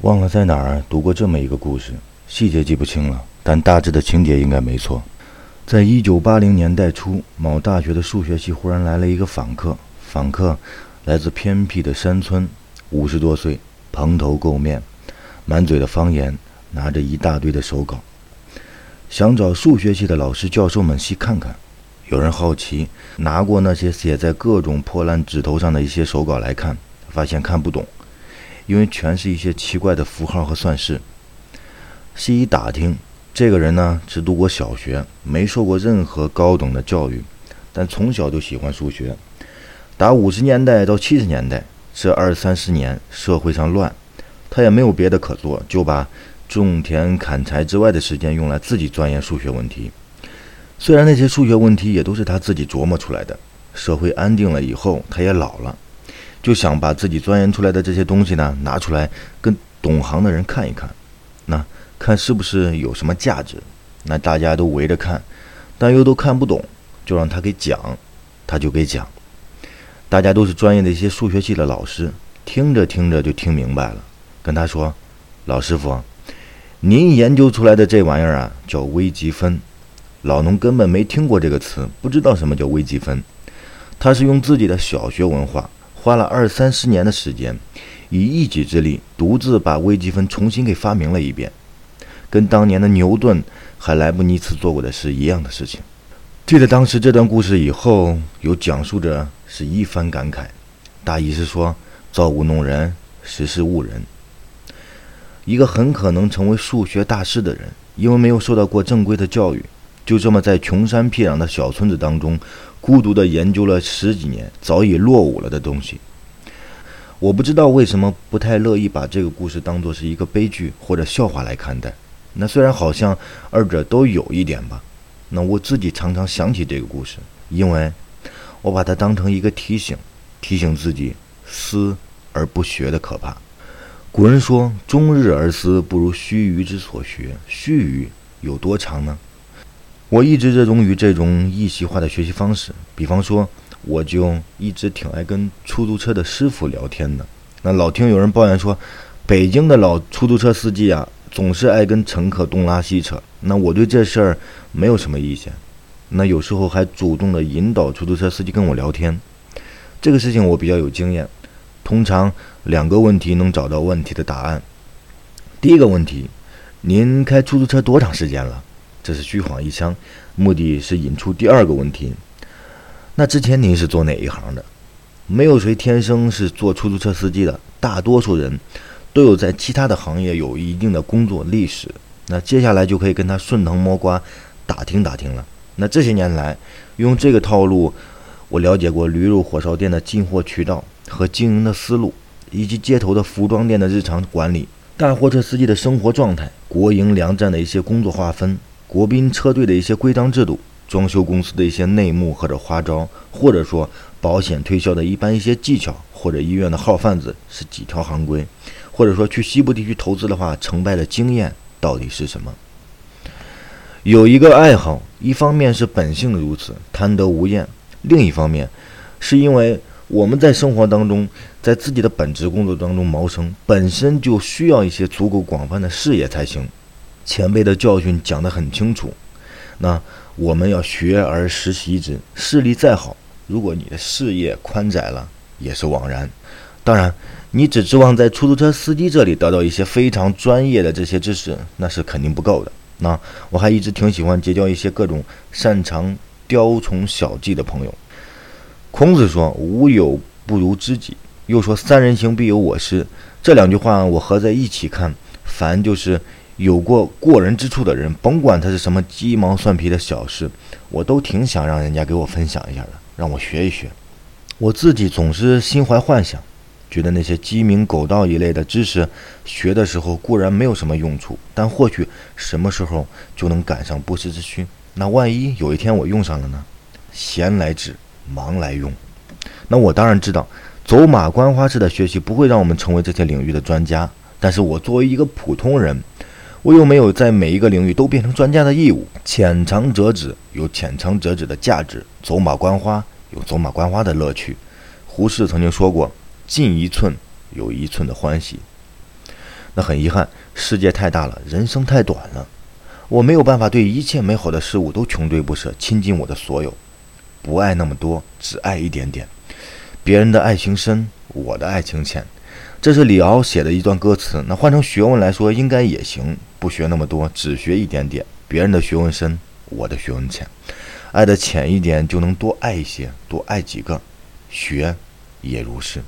忘了在哪儿读过这么一个故事，细节记不清了，但大致的情节应该没错。在一九八零年代初，某大学的数学系忽然来了一个访客，访客来自偏僻的山村，五十多岁，蓬头垢面，满嘴的方言，拿着一大堆的手稿，想找数学系的老师教授们细看看。有人好奇，拿过那些写在各种破烂纸头上的一些手稿来看，发现看不懂，因为全是一些奇怪的符号和算式。细一打听，这个人呢只读过小学，没受过任何高等的教育，但从小就喜欢数学。打五十年代到七十年代这二三十年，社会上乱，他也没有别的可做，就把种田砍柴之外的时间用来自己钻研数学问题。虽然那些数学问题也都是他自己琢磨出来的，社会安定了以后，他也老了，就想把自己钻研出来的这些东西呢拿出来跟懂行的人看一看，那看是不是有什么价值。那大家都围着看，但又都看不懂，就让他给讲，他就给讲。大家都是专业的一些数学系的老师，听着听着就听明白了，跟他说：“老师傅，您研究出来的这玩意儿啊，叫微积分。”老农根本没听过这个词，不知道什么叫微积分。他是用自己的小学文化，花了二三十年的时间，以一己之力独自把微积分重新给发明了一遍，跟当年的牛顿还莱布尼茨做过的是一样的事情。记得当时这段故事以后，有讲述者是一番感慨，大意是说：造物弄人，识时务人。一个很可能成为数学大师的人，因为没有受到过正规的教育。就这么在穷山僻壤的小村子当中，孤独地研究了十几年，早已落伍了的东西。我不知道为什么不太乐意把这个故事当作是一个悲剧或者笑话来看待。那虽然好像二者都有一点吧，那我自己常常想起这个故事，因为我把它当成一个提醒，提醒自己思而不学的可怕。古人说：“终日而思，不如须臾之所学。”须臾有多长呢？我一直热衷于这种意识化的学习方式，比方说，我就一直挺爱跟出租车的师傅聊天的。那老听有人抱怨说，北京的老出租车司机啊，总是爱跟乘客东拉西扯。那我对这事儿没有什么意见，那有时候还主动的引导出租车司机跟我聊天。这个事情我比较有经验，通常两个问题能找到问题的答案。第一个问题，您开出租车多长时间了？这是虚晃一枪，目的是引出第二个问题。那之前您是做哪一行的？没有谁天生是做出租车司机的，大多数人都有在其他的行业有一定的工作历史。那接下来就可以跟他顺藤摸瓜，打听打听了。那这些年来，用这个套路，我了解过驴肉火烧店的进货渠道和经营的思路，以及街头的服装店的日常管理，大货车司机的生活状态，国营粮站的一些工作划分。国宾车队的一些规章制度，装修公司的一些内幕或者花招，或者说保险推销的一般一些技巧，或者医院的号贩子是几条行规，或者说去西部地区投资的话，成败的经验到底是什么？有一个爱好，一方面是本性如此，贪得无厌；另一方面，是因为我们在生活当中，在自己的本职工作当中谋生，本身就需要一些足够广泛的视野才行。前辈的教训讲得很清楚，那我们要学而时习之。视力再好，如果你的视野宽窄了，也是枉然。当然，你只指望在出租车司机这里得到一些非常专业的这些知识，那是肯定不够的。那我还一直挺喜欢结交一些各种擅长雕虫小技的朋友。孔子说：“无友不如知己。”又说：“三人行，必有我师。”这两句话我合在一起看，凡就是。有过过人之处的人，甭管他是什么鸡毛蒜皮的小事，我都挺想让人家给我分享一下的，让我学一学。我自己总是心怀幻想，觉得那些鸡鸣狗盗一类的知识，学的时候固然没有什么用处，但或许什么时候就能赶上不时之需。那万一有一天我用上了呢？闲来指，忙来用。那我当然知道，走马观花式的学习不会让我们成为这些领域的专家，但是我作为一个普通人。我又没有在每一个领域都变成专家的义务，浅尝辄止有浅尝辄止的价值，走马观花有走马观花的乐趣。胡适曾经说过：“进一寸有一寸的欢喜。”那很遗憾，世界太大了，人生太短了，我没有办法对一切美好的事物都穷追不舍，倾尽我的所有，不爱那么多，只爱一点点。别人的爱情深，我的爱情浅。这是李敖写的一段歌词。那换成学问来说，应该也行，不学那么多，只学一点点。别人的学问深，我的学问浅。爱的浅一点，就能多爱一些，多爱几个。学也如是。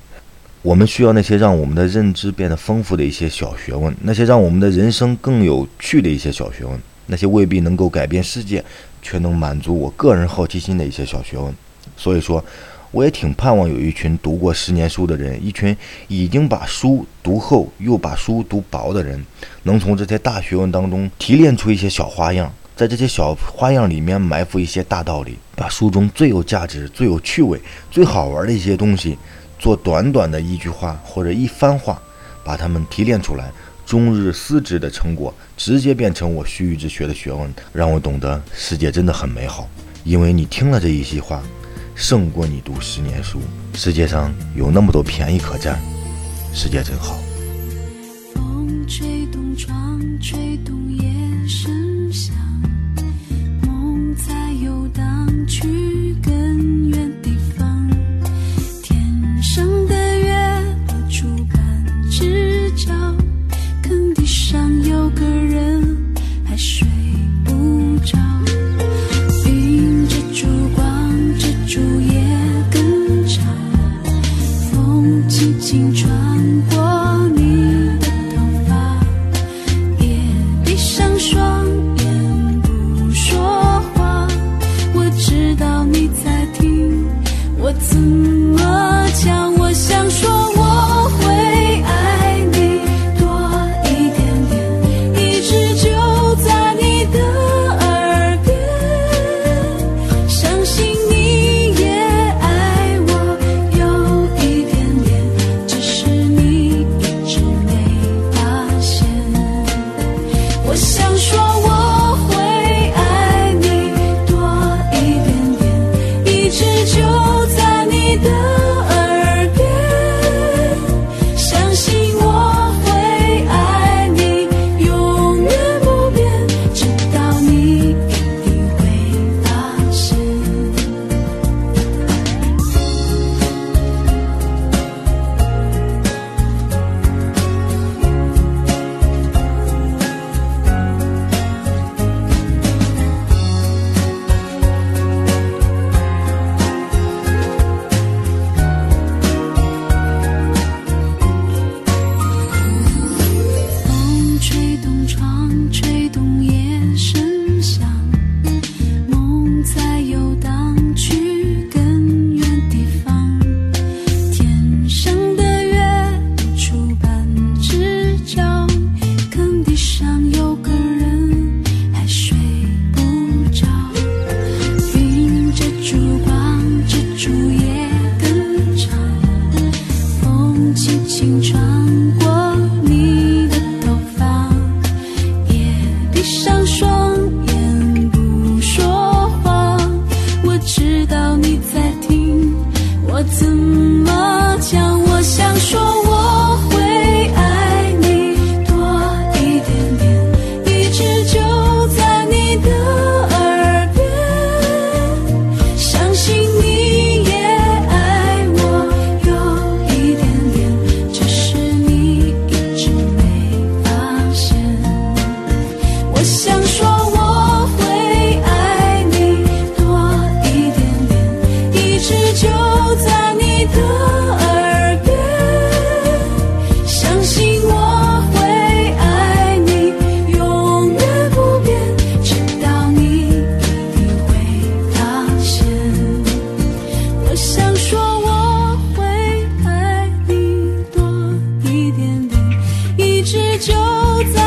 我们需要那些让我们的认知变得丰富的一些小学问，那些让我们的人生更有趣的一些小学问，那些未必能够改变世界，却能满足我个人好奇心的一些小学问。所以说。我也挺盼望有一群读过十年书的人，一群已经把书读厚又把书读薄的人，能从这些大学问当中提炼出一些小花样，在这些小花样里面埋伏一些大道理，把书中最有价值、最有趣味、最好玩的一些东西，做短短的一句话或者一番话，把它们提炼出来，终日思之的成果，直接变成我须臾之学的学问，让我懂得世界真的很美好。因为你听了这一席话。胜过你读十年书。世界上有那么多便宜可占，世界真好。风吹就在。